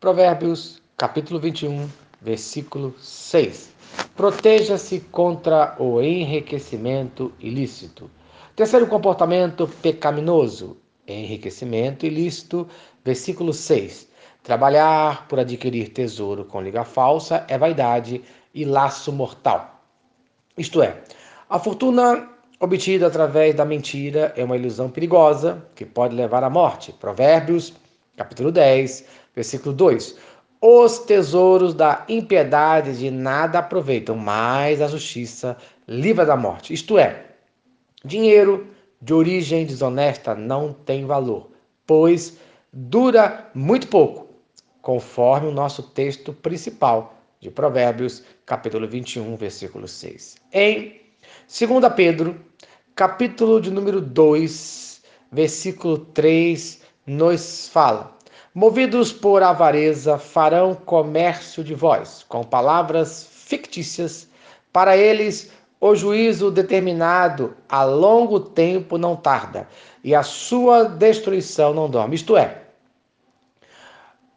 Provérbios, capítulo 21, versículo 6. Proteja-se contra o enriquecimento ilícito. Terceiro comportamento pecaminoso, enriquecimento ilícito, versículo 6. Trabalhar por adquirir tesouro com liga falsa é vaidade e laço mortal. Isto é, a fortuna obtida através da mentira é uma ilusão perigosa que pode levar à morte. Provérbios, capítulo 10, versículo 2. Os tesouros da impiedade de nada aproveitam, mas a justiça livra da morte. Isto é, dinheiro de origem desonesta não tem valor, pois dura muito pouco, conforme o nosso texto principal de Provérbios, capítulo 21, versículo 6. Em 2 Pedro, capítulo de número 2, versículo 3, nos fala: Movidos por avareza, farão comércio de vós, com palavras fictícias. Para eles, o juízo determinado a longo tempo não tarda, e a sua destruição não dorme. Isto é,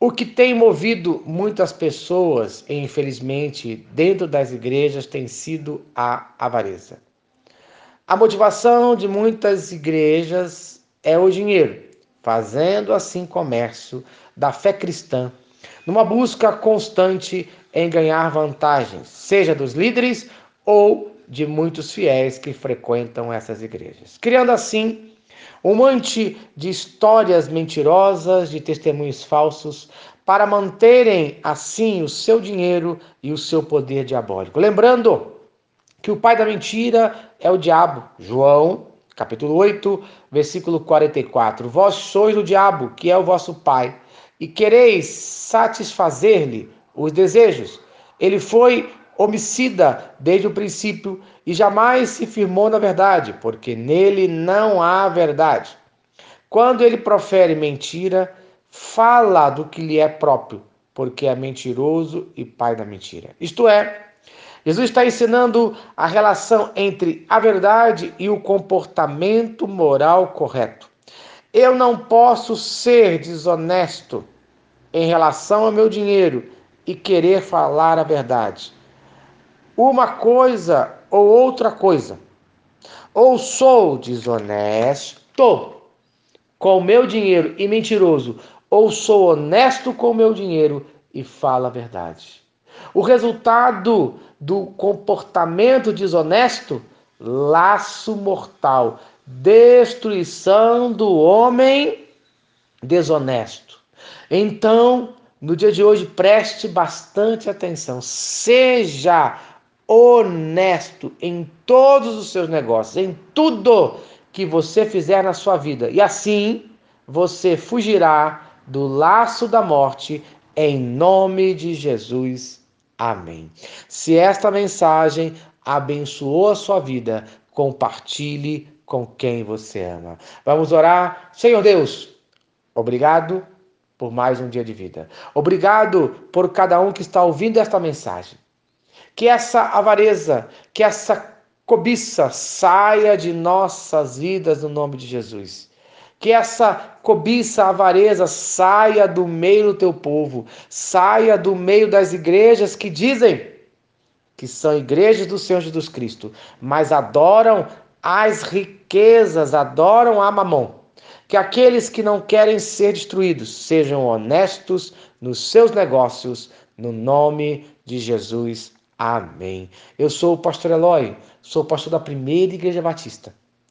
o que tem movido muitas pessoas, infelizmente, dentro das igrejas tem sido a avareza. A motivação de muitas igrejas é o dinheiro fazendo assim comércio da fé cristã, numa busca constante em ganhar vantagens, seja dos líderes ou de muitos fiéis que frequentam essas igrejas, criando assim um monte de histórias mentirosas, de testemunhos falsos, para manterem assim o seu dinheiro e o seu poder diabólico. Lembrando que o pai da mentira é o diabo. João capítulo 8, versículo 44. Vós sois o diabo, que é o vosso pai, e quereis satisfazer-lhe os desejos. Ele foi homicida desde o princípio e jamais se firmou na verdade, porque nele não há verdade. Quando ele profere mentira, fala do que lhe é próprio, porque é mentiroso e pai da mentira. Isto é, Jesus está ensinando a relação entre a verdade e o comportamento moral correto. Eu não posso ser desonesto em relação ao meu dinheiro e querer falar a verdade. Uma coisa ou outra coisa. Ou sou desonesto com o meu dinheiro e mentiroso, ou sou honesto com o meu dinheiro e falo a verdade. O resultado do comportamento desonesto, laço mortal, destruição do homem desonesto. Então, no dia de hoje, preste bastante atenção. Seja honesto em todos os seus negócios, em tudo que você fizer na sua vida. E assim você fugirá do laço da morte em nome de Jesus. Amém. Se esta mensagem abençoou a sua vida, compartilhe com quem você ama. Vamos orar. Senhor Deus, obrigado por mais um dia de vida. Obrigado por cada um que está ouvindo esta mensagem. Que essa avareza, que essa cobiça saia de nossas vidas no nome de Jesus. Que essa cobiça, avareza saia do meio do teu povo, saia do meio das igrejas que dizem que são igrejas do Senhor Jesus Cristo, mas adoram as riquezas, adoram a mamon. Que aqueles que não querem ser destruídos sejam honestos nos seus negócios, no nome de Jesus. Amém. Eu sou o pastor Eloy, sou pastor da primeira igreja batista